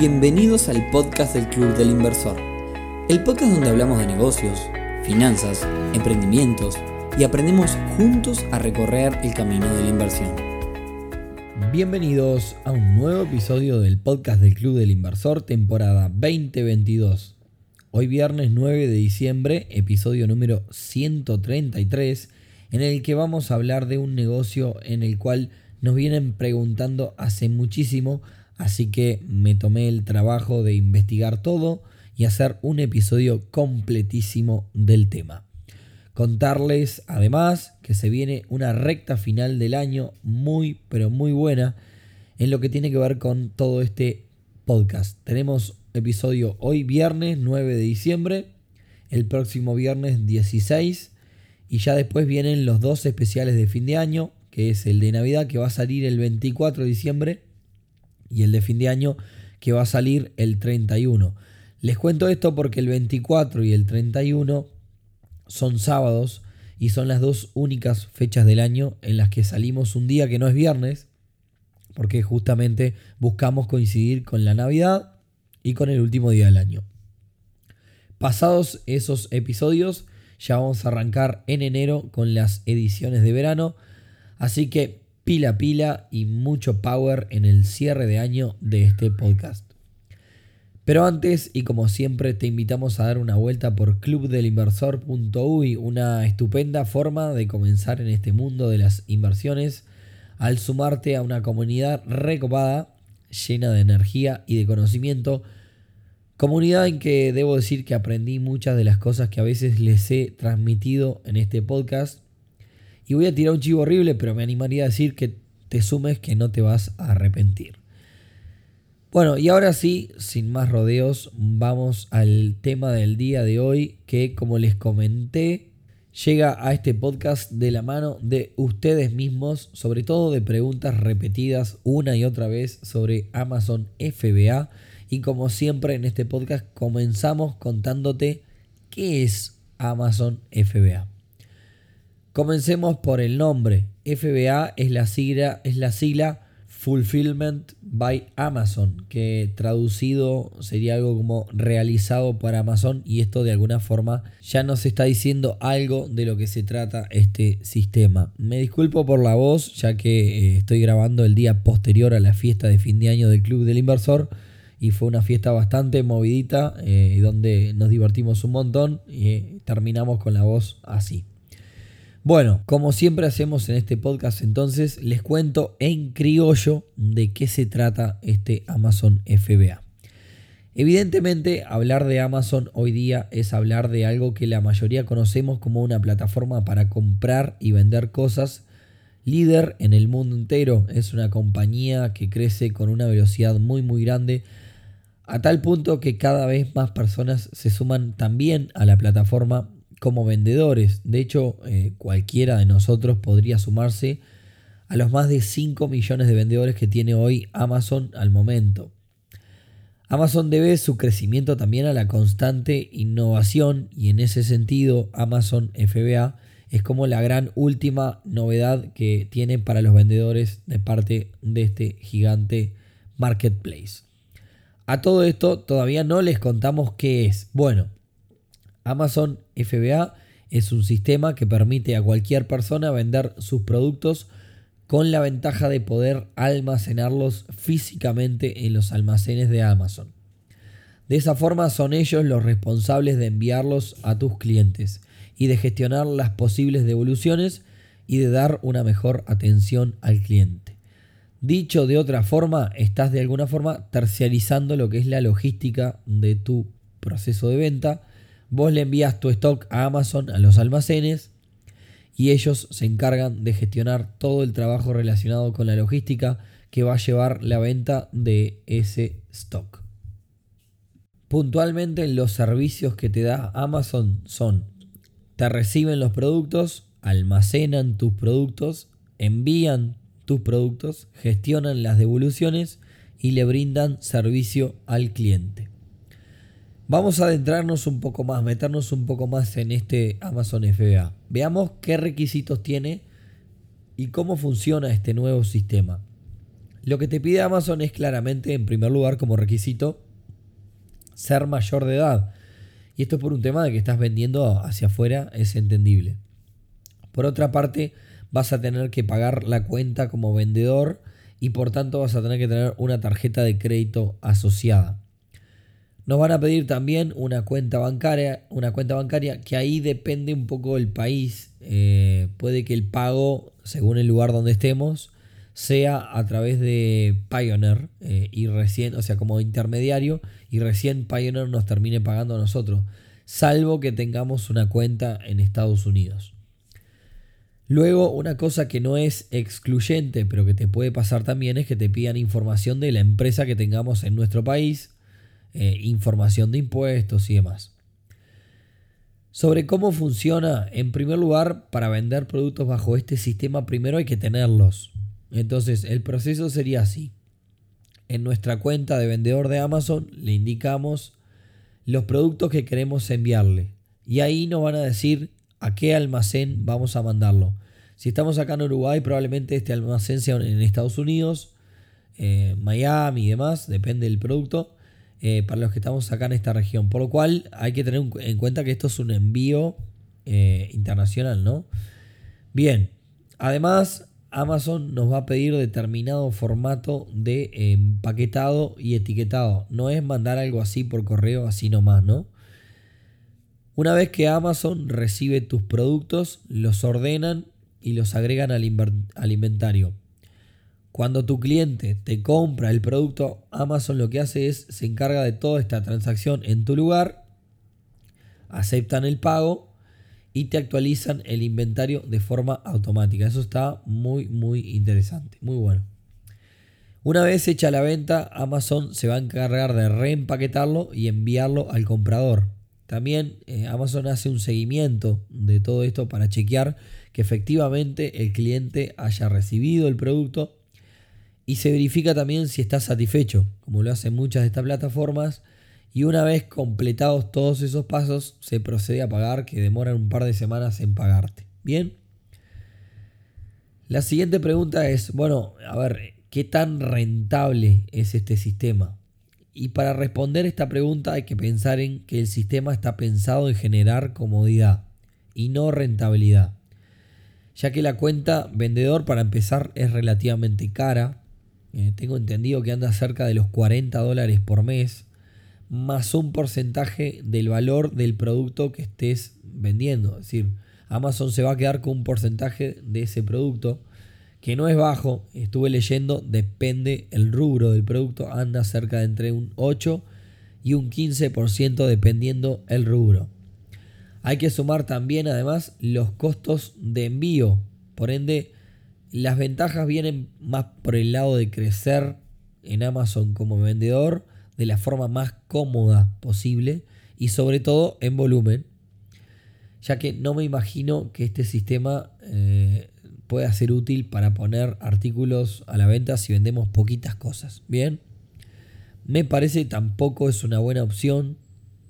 Bienvenidos al podcast del Club del Inversor, el podcast donde hablamos de negocios, finanzas, emprendimientos y aprendemos juntos a recorrer el camino de la inversión. Bienvenidos a un nuevo episodio del podcast del Club del Inversor, temporada 2022. Hoy viernes 9 de diciembre, episodio número 133, en el que vamos a hablar de un negocio en el cual nos vienen preguntando hace muchísimo, así que me tomé el trabajo de investigar todo y hacer un episodio completísimo del tema. Contarles además que se viene una recta final del año muy pero muy buena en lo que tiene que ver con todo este podcast. Tenemos episodio hoy viernes 9 de diciembre, el próximo viernes 16 y ya después vienen los dos especiales de fin de año, que es el de Navidad que va a salir el 24 de diciembre y el de fin de año que va a salir el 31. Les cuento esto porque el 24 y el 31 son sábados y son las dos únicas fechas del año en las que salimos un día que no es viernes, porque justamente buscamos coincidir con la Navidad y con el último día del año. Pasados esos episodios, ya vamos a arrancar en enero con las ediciones de verano, así que pila pila y mucho power en el cierre de año de este podcast. Pero antes, y como siempre, te invitamos a dar una vuelta por clubdelinversor.uy, una estupenda forma de comenzar en este mundo de las inversiones al sumarte a una comunidad recopada, llena de energía y de conocimiento. Comunidad en que debo decir que aprendí muchas de las cosas que a veces les he transmitido en este podcast. Y voy a tirar un chivo horrible, pero me animaría a decir que te sumes que no te vas a arrepentir. Bueno, y ahora sí, sin más rodeos, vamos al tema del día de hoy, que como les comenté, llega a este podcast de la mano de ustedes mismos, sobre todo de preguntas repetidas una y otra vez sobre Amazon FBA. Y como siempre en este podcast comenzamos contándote qué es Amazon FBA. Comencemos por el nombre. FBA es la sigla, es la sigla Fulfillment by Amazon, que traducido sería algo como realizado por Amazon y esto de alguna forma ya nos está diciendo algo de lo que se trata este sistema. Me disculpo por la voz, ya que eh, estoy grabando el día posterior a la fiesta de fin de año del Club del Inversor y fue una fiesta bastante movidita eh, donde nos divertimos un montón y eh, terminamos con la voz así. Bueno, como siempre hacemos en este podcast, entonces les cuento en criollo de qué se trata este Amazon FBA. Evidentemente, hablar de Amazon hoy día es hablar de algo que la mayoría conocemos como una plataforma para comprar y vender cosas. Líder en el mundo entero, es una compañía que crece con una velocidad muy muy grande, a tal punto que cada vez más personas se suman también a la plataforma como vendedores. De hecho, eh, cualquiera de nosotros podría sumarse a los más de 5 millones de vendedores que tiene hoy Amazon al momento. Amazon debe su crecimiento también a la constante innovación y en ese sentido Amazon FBA es como la gran última novedad que tiene para los vendedores de parte de este gigante marketplace. A todo esto todavía no les contamos qué es. Bueno, Amazon FBA es un sistema que permite a cualquier persona vender sus productos con la ventaja de poder almacenarlos físicamente en los almacenes de Amazon. De esa forma son ellos los responsables de enviarlos a tus clientes y de gestionar las posibles devoluciones y de dar una mejor atención al cliente. Dicho de otra forma, estás de alguna forma terciarizando lo que es la logística de tu proceso de venta Vos le envías tu stock a Amazon, a los almacenes, y ellos se encargan de gestionar todo el trabajo relacionado con la logística que va a llevar la venta de ese stock. Puntualmente los servicios que te da Amazon son, te reciben los productos, almacenan tus productos, envían tus productos, gestionan las devoluciones y le brindan servicio al cliente. Vamos a adentrarnos un poco más, meternos un poco más en este Amazon FBA. Veamos qué requisitos tiene y cómo funciona este nuevo sistema. Lo que te pide Amazon es claramente, en primer lugar, como requisito, ser mayor de edad. Y esto es por un tema de que estás vendiendo hacia afuera, es entendible. Por otra parte, vas a tener que pagar la cuenta como vendedor y por tanto vas a tener que tener una tarjeta de crédito asociada. Nos van a pedir también una cuenta bancaria, una cuenta bancaria que ahí depende un poco del país. Eh, puede que el pago, según el lugar donde estemos, sea a través de Pioneer eh, y recién, o sea, como intermediario, y recién Pioneer nos termine pagando a nosotros, salvo que tengamos una cuenta en Estados Unidos. Luego, una cosa que no es excluyente, pero que te puede pasar también, es que te pidan información de la empresa que tengamos en nuestro país, eh, información de impuestos y demás. Sobre cómo funciona, en primer lugar, para vender productos bajo este sistema, primero hay que tenerlos. Entonces, el proceso sería así. En nuestra cuenta de vendedor de Amazon le indicamos los productos que queremos enviarle. Y ahí nos van a decir a qué almacén vamos a mandarlo. Si estamos acá en Uruguay, probablemente este almacén sea en Estados Unidos, eh, Miami y demás, depende del producto, eh, para los que estamos acá en esta región. Por lo cual hay que tener en cuenta que esto es un envío eh, internacional, ¿no? Bien, además Amazon nos va a pedir determinado formato de empaquetado y etiquetado. No es mandar algo así por correo, así nomás, ¿no? Una vez que Amazon recibe tus productos, los ordenan y los agregan al, inventario. Cuando tu cliente te compra el producto, Amazon lo que hace es se encarga de toda esta transacción en tu lugar, aceptan el pago y te actualizan el inventario de forma automática. Eso está muy, muy interesante, muy bueno. Una vez hecha la venta, Amazon se va a encargar de reempaquetarlo y enviarlo al comprador. También eh, Amazon hace un seguimiento de todo esto para chequear que efectivamente el cliente haya recibido el producto y se verifica también si está satisfecho, como lo hacen muchas de estas plataformas. Y una vez completados todos esos pasos, se procede a pagar, que demoran un par de semanas en pagarte. Bien. La siguiente pregunta es, bueno, a ver, ¿qué tan rentable es este sistema? Y para responder esta pregunta hay que pensar en que el sistema está pensado en generar comodidad y no rentabilidad. Ya que la cuenta vendedor para empezar es relativamente cara. Eh, tengo entendido que anda cerca de los 40 dólares por mes. Más un porcentaje del valor del producto que estés vendiendo. Es decir, Amazon se va a quedar con un porcentaje de ese producto que no es bajo, estuve leyendo, depende el rubro del producto, anda cerca de entre un 8 y un 15% dependiendo el rubro. Hay que sumar también además los costos de envío, por ende las ventajas vienen más por el lado de crecer en Amazon como vendedor de la forma más cómoda posible y sobre todo en volumen, ya que no me imagino que este sistema eh, pueda ser útil para poner artículos a la venta si vendemos poquitas cosas. Bien, me parece tampoco es una buena opción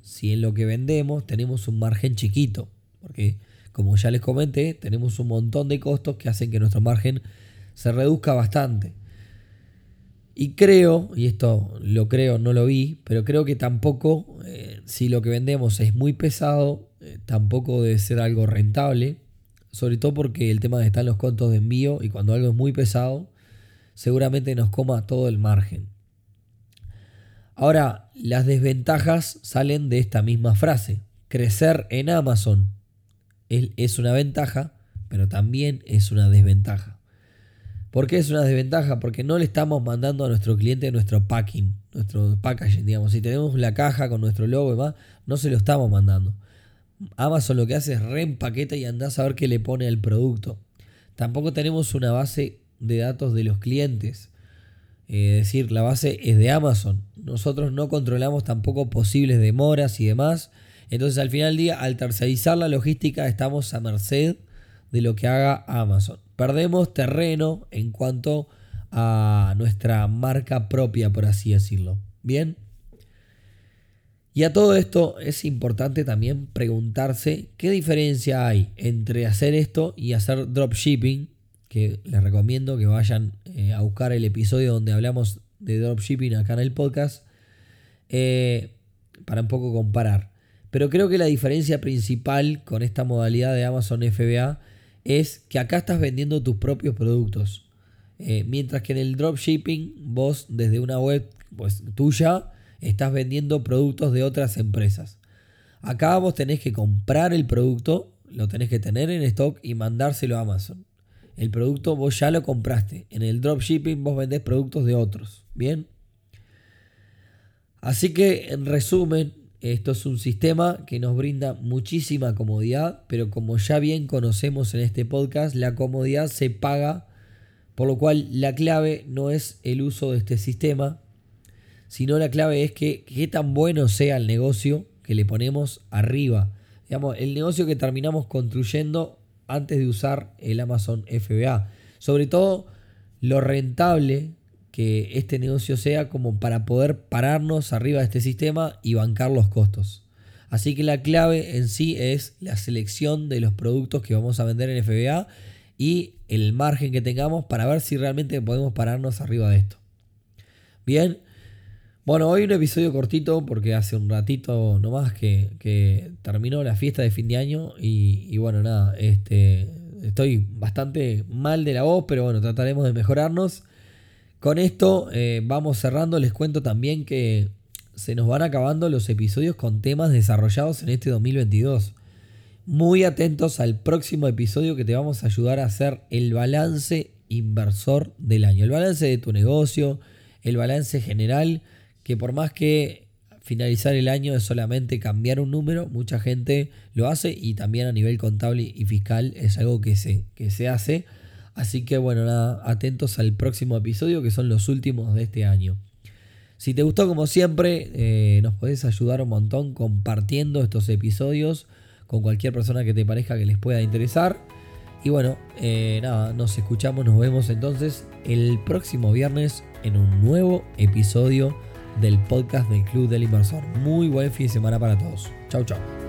si en lo que vendemos tenemos un margen chiquito, porque como ya les comenté, tenemos un montón de costos que hacen que nuestro margen se reduzca bastante. Y creo, y esto lo creo, no lo vi, pero creo que tampoco, eh, si lo que vendemos es muy pesado, eh, tampoco debe ser algo rentable sobre todo porque el tema estar en los contos de envío y cuando algo es muy pesado, seguramente nos coma todo el margen. Ahora, las desventajas salen de esta misma frase. Crecer en Amazon es una ventaja, pero también es una desventaja. ¿Por qué es una desventaja? Porque no le estamos mandando a nuestro cliente nuestro packing, nuestro packaging, digamos. Si tenemos la caja con nuestro logo y demás, no se lo estamos mandando. Amazon lo que hace es reempaqueta y anda a saber qué le pone al producto. Tampoco tenemos una base de datos de los clientes. Eh, es decir, la base es de Amazon. Nosotros no controlamos tampoco posibles demoras y demás. Entonces al final del día, al tercerizar la logística, estamos a merced de lo que haga Amazon. Perdemos terreno en cuanto a nuestra marca propia, por así decirlo. Bien. Y a todo esto es importante también preguntarse qué diferencia hay entre hacer esto y hacer dropshipping, que les recomiendo que vayan eh, a buscar el episodio donde hablamos de dropshipping acá en el podcast eh, para un poco comparar. Pero creo que la diferencia principal con esta modalidad de Amazon FBA es que acá estás vendiendo tus propios productos. Eh, mientras que en el dropshipping vos desde una web pues, tuya estás vendiendo productos de otras empresas. Acá vos tenés que comprar el producto, lo tenés que tener en stock y mandárselo a Amazon. El producto vos ya lo compraste. En el dropshipping vos vendés productos de otros. Bien. Así que en resumen, esto es un sistema que nos brinda muchísima comodidad, pero como ya bien conocemos en este podcast, la comodidad se paga, por lo cual la clave no es el uso de este sistema, sino la clave es que qué tan bueno sea el negocio que le ponemos arriba. Digamos, el negocio que terminamos construyendo antes de usar el Amazon FBA. Sobre todo lo rentable que este negocio sea como para poder pararnos arriba de este sistema y bancar los costos. Así que la clave en sí es la selección de los productos que vamos a vender en FBA y el margen que tengamos para ver si realmente podemos pararnos arriba de esto. Bien, bueno, hoy un episodio cortito porque hace un ratito nomás que, que terminó la fiesta de fin de año y, bueno, nada, este, estoy bastante mal de la voz, pero bueno, trataremos de mejorarnos. Con esto eh, vamos cerrando, les cuento también que se nos van acabando los episodios con temas desarrollados en este 2022. Muy atentos al próximo episodio que te vamos a ayudar a hacer el balance inversor del año, el balance de tu negocio, el balance general que por más que finalizar el año es solamente cambiar un número, mucha gente lo hace y también a nivel contable y fiscal es algo que se, que se hace. Así que bueno, nada, atentos al próximo episodio que son los últimos de este año. Si te gustó como siempre, eh, nos podés ayudar un montón compartiendo estos episodios con cualquier persona que te parezca que les pueda interesar. Y bueno, eh, nada, nos escuchamos, nos vemos entonces el próximo viernes en un nuevo episodio del podcast del Club del Inversor. Muy buen fin de semana para todos. Chau, chau.